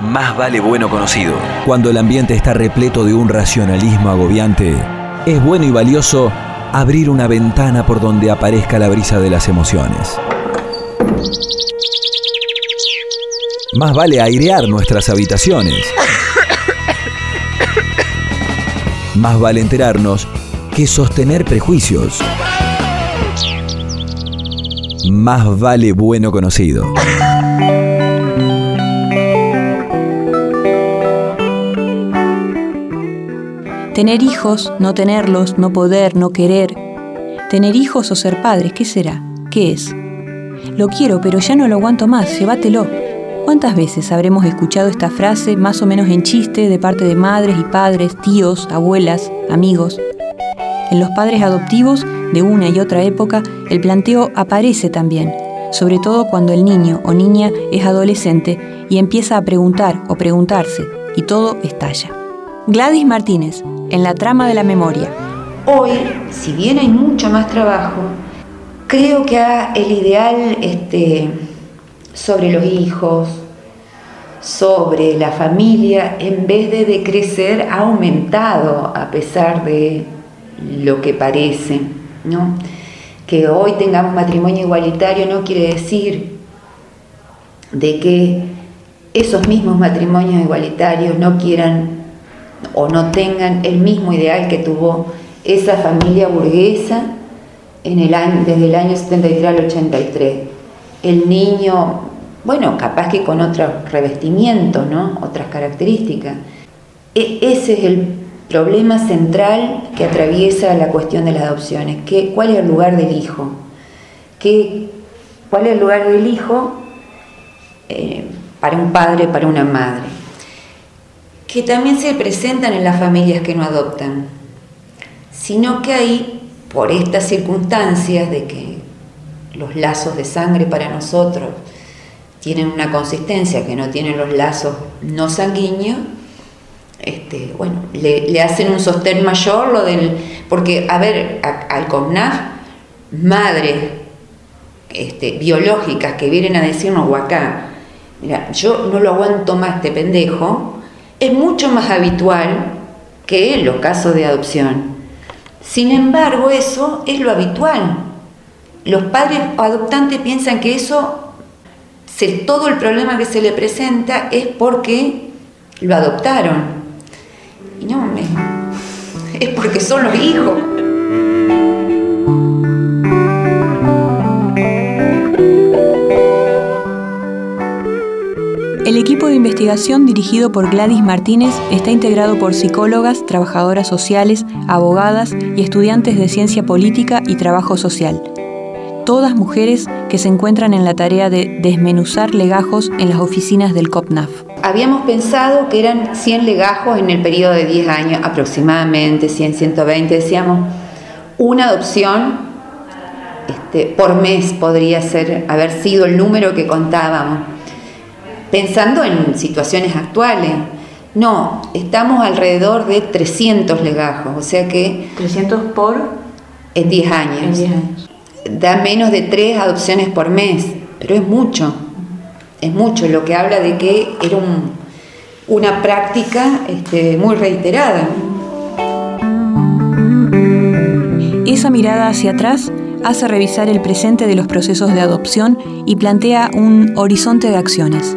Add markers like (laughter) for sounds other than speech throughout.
más vale bueno conocido. Cuando el ambiente está repleto de un racionalismo agobiante, es bueno y valioso abrir una ventana por donde aparezca la brisa de las emociones. Más vale airear nuestras habitaciones. Más vale enterarnos que sostener prejuicios. Más vale bueno conocido. Tener hijos, no tenerlos, no poder, no querer. Tener hijos o ser padres, ¿qué será? ¿Qué es? Lo quiero, pero ya no lo aguanto más, llévatelo. ¿Cuántas veces habremos escuchado esta frase más o menos en chiste de parte de madres y padres, tíos, abuelas, amigos? En los padres adoptivos de una y otra época, el planteo aparece también, sobre todo cuando el niño o niña es adolescente y empieza a preguntar o preguntarse, y todo estalla. Gladys Martínez, en la trama de la memoria. Hoy, si bien hay mucho más trabajo, creo que el ideal este, sobre los hijos, sobre la familia, en vez de decrecer, ha aumentado a pesar de lo que parece. ¿no? Que hoy tengamos matrimonio igualitario no quiere decir de que esos mismos matrimonios igualitarios no quieran o no tengan el mismo ideal que tuvo esa familia burguesa en el año, desde el año 73 al 83. El niño, bueno, capaz que con otro revestimiento, ¿no? otras características. E, ese es el problema central que atraviesa la cuestión de las adopciones. ¿Qué, ¿Cuál es el lugar del hijo? ¿Qué, ¿Cuál es el lugar del hijo eh, para un padre, para una madre? Que también se presentan en las familias que no adoptan, sino que hay, por estas circunstancias de que los lazos de sangre para nosotros tienen una consistencia que no tienen los lazos no sanguíneos, este, bueno, le, hacen un sostén mayor lo del. Porque, a ver, al CONAF, madres este, biológicas que vienen a decirnos, acá, mira, yo no lo aguanto más este pendejo, es mucho más habitual que los casos de adopción. Sin embargo, eso es lo habitual. Los padres adoptantes piensan que eso, todo el problema que se le presenta es porque lo adoptaron. Y no, es porque son los hijos. Investigación dirigido por Gladys Martínez está integrado por psicólogas, trabajadoras sociales, abogadas y estudiantes de ciencia política y trabajo social. Todas mujeres que se encuentran en la tarea de desmenuzar legajos en las oficinas del COPNAF. Habíamos pensado que eran 100 legajos en el periodo de 10 años, aproximadamente 100, 120, decíamos, una adopción este, por mes podría ser, haber sido el número que contábamos pensando en situaciones actuales. No, estamos alrededor de 300 legajos, o sea que... 300 por... En 10 años. Da menos de 3 adopciones por mes, pero es mucho, es mucho, lo que habla de que era una práctica este, muy reiterada. Esa mirada hacia atrás hace revisar el presente de los procesos de adopción y plantea un horizonte de acciones.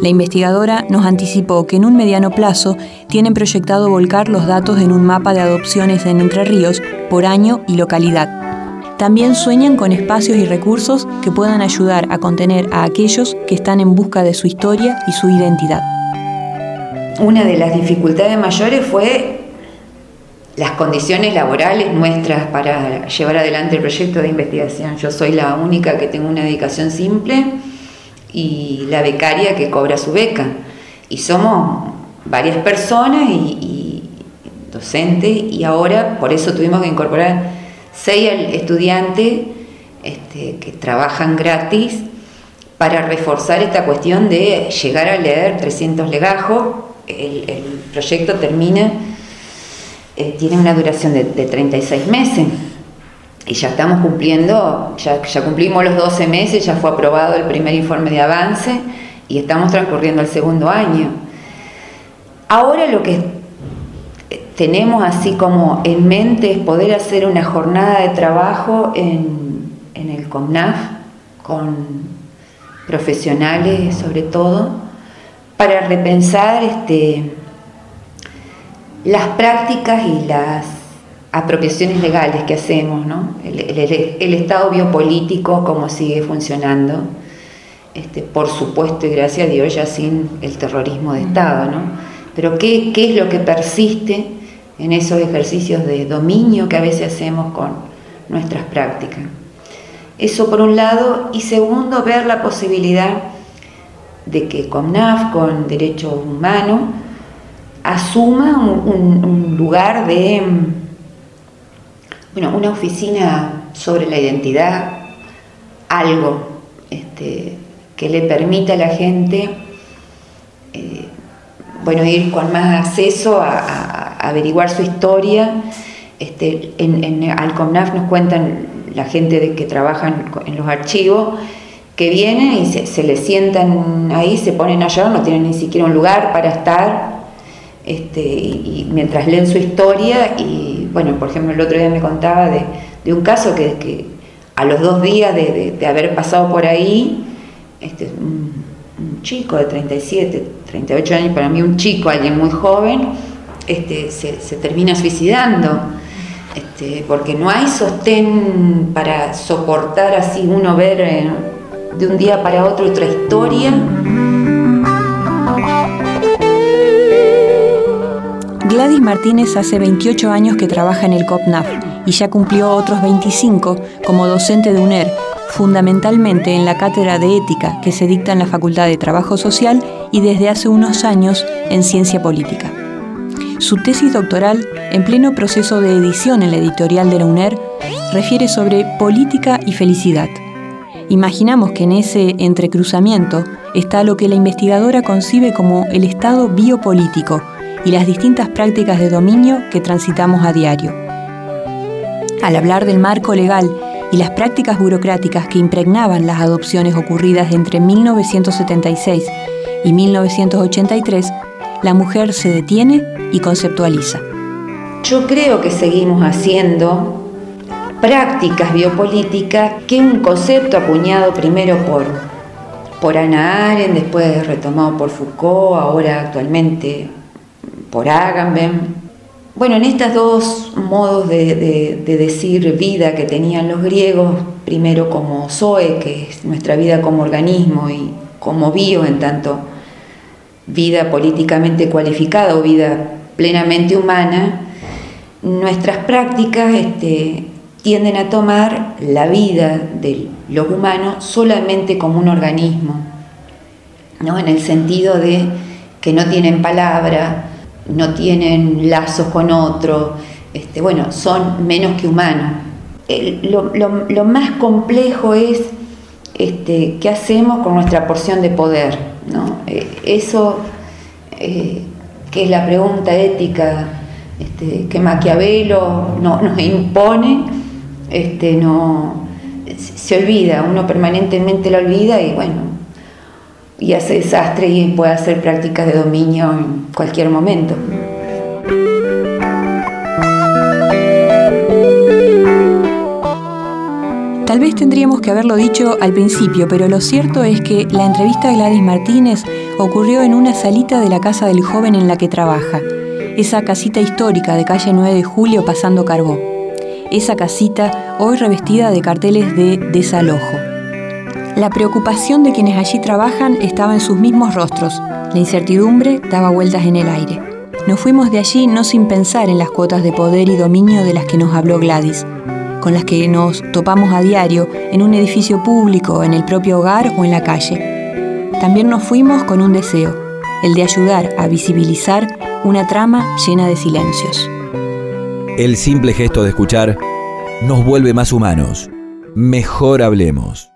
La investigadora nos anticipó que en un mediano plazo tienen proyectado volcar los datos en un mapa de adopciones en Entre Ríos por año y localidad. También sueñan con espacios y recursos que puedan ayudar a contener a aquellos que están en busca de su historia y su identidad. Una de las dificultades mayores fue las condiciones laborales nuestras para llevar adelante el proyecto de investigación. Yo soy la única que tengo una dedicación simple y la becaria que cobra su beca. Y somos varias personas y, docentes y ahora por eso tuvimos que incorporar seis estudiantes este, que trabajan gratis para reforzar esta cuestión de llegar a leer 300 legajos. El, proyecto termina, eh, tiene una duración de, de 36 meses y ya estamos cumpliendo, ya, ya cumplimos los 12 meses, ya fue aprobado el primer informe de avance y estamos transcurriendo el segundo año. Ahora lo que tenemos así como en mente es poder hacer una jornada de trabajo en, en el COMNAF con profesionales sobre todo, para repensar este, las prácticas y las apropiaciones legales que hacemos, ¿no? el, estado biopolítico, cómo sigue funcionando, este, por supuesto y gracias a Dios ya sin el terrorismo de Estado, ¿no? pero ¿qué, qué es lo que persiste en esos ejercicios de dominio que a veces hacemos con nuestras prácticas. Eso por un lado, y segundo, ver la posibilidad de que COMNAF, con Derechos Humanos, asuma un, lugar de, bueno, una oficina sobre la identidad, algo este, que le permita a la gente eh, bueno, ir con más acceso a, averiguar su historia. Este, en, en nos cuentan la gente de que trabaja en los archivos que vienen y se, les sientan ahí, se ponen allá, no tienen ni siquiera un lugar para estar, este, y, mientras leen su historia, y bueno, por ejemplo, el otro día me contaba de, un caso que, a los dos días de, haber pasado por ahí, este, un, chico de 37, 38 años, para mí un chico, alguien muy joven, este, se, termina suicidando. Este, porque no hay sostén para soportar así uno ver eh, de un día para otro otra historia. Gladys Martínez hace 28 años que trabaja en el COPNAF y ya cumplió otros 25 como docente de UNER, fundamentalmente en la cátedra de ética que se dicta en la Facultad de Trabajo Social y desde hace unos años en Ciencia Política. Su tesis doctoral, en pleno proceso de edición en la editorial de la UNER, refiere sobre política y felicidad. Imaginamos que en ese entrecruzamiento está lo que la investigadora concibe como el estado biopolítico y las distintas prácticas de dominio que transitamos a diario. Al hablar del marco legal y las prácticas burocráticas que impregnaban las adopciones ocurridas entre 1976 y 1983, la mujer se detiene y conceptualiza. Yo creo que seguimos haciendo prácticas biopolíticas, que un concepto acuñado primero por, por Ana Arendt, después retomado por Foucault, ahora actualmente por Agamben. Bueno, en estos dos modos de, decir vida que tenían los griegos, primero como Zoe, que es nuestra vida como organismo, y como bio, en tanto vida políticamente cualificada o vida plenamente humana, nuestras prácticas este, tienden a tomar la vida de los humanos solamente como un organismo, ¿no? en el sentido de que no tienen palabra, no tienen lazos con otro, este, bueno, son menos que humanos. lo, más complejo es este, qué hacemos con nuestra porción de poder. ¿no? Eh, eso, eh, que es la pregunta ética este, que Maquiavelo no, (laughs) nos impone, este, no, se olvida, uno permanentemente la olvida y bueno, y hace desastre y puede hacer prácticas de dominio en cualquier momento. Tal vez tendríamos que haberlo dicho al principio, pero lo cierto es que la entrevista a Gladys Martínez ocurrió en una salita de la casa del joven en la que trabaja, esa casita histórica de calle 9 de Julio pasando Carbó esa casita hoy revestida de carteles de desalojo. La preocupación de quienes allí trabajan estaba en sus mismos rostros, la incertidumbre daba vueltas en el aire. Nos fuimos de allí no sin pensar en las cuotas de poder y dominio de las que nos habló Gladys, con las que nos topamos a diario en un edificio público, en el propio hogar o en la calle. También nos fuimos con un deseo, el de ayudar a visibilizar una trama llena de silencios. El simple gesto de escuchar nos vuelve más humanos. Mejor hablemos.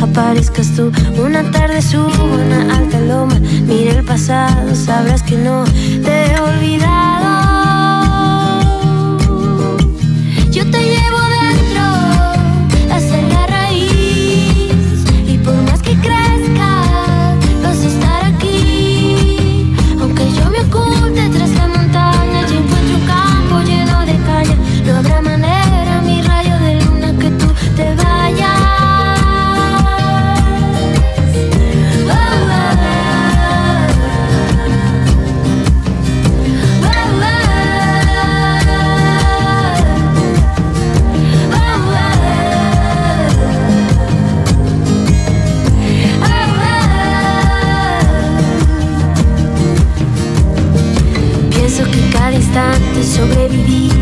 aparezcas tú. Una tarde subo una alta loma, mire el pasado, sabrás que no te he olvidado. sobreviví.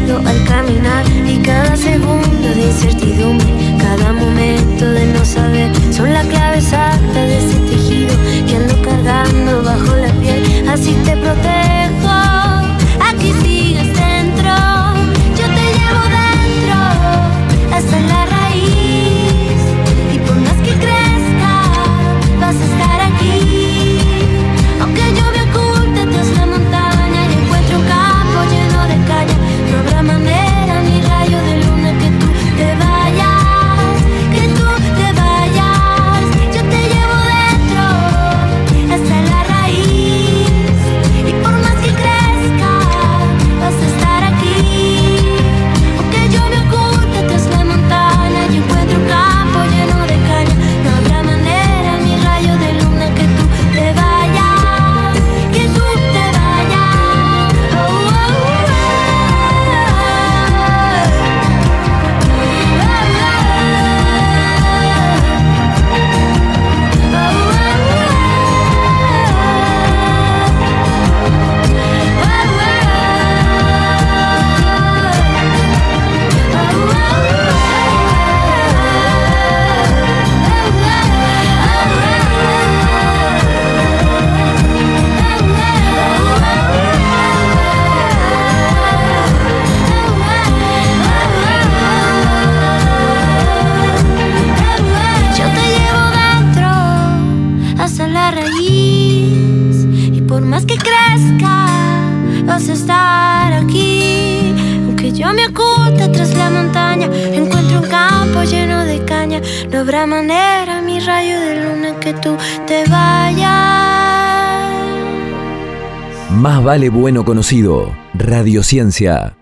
Vas a estar aquí. Aunque yo me oculte tras la montaña, encuentro un campo lleno de caña. No habrá manera, mi rayo de luna, que tú te vayas. Más vale bueno conocido. Radiociencia.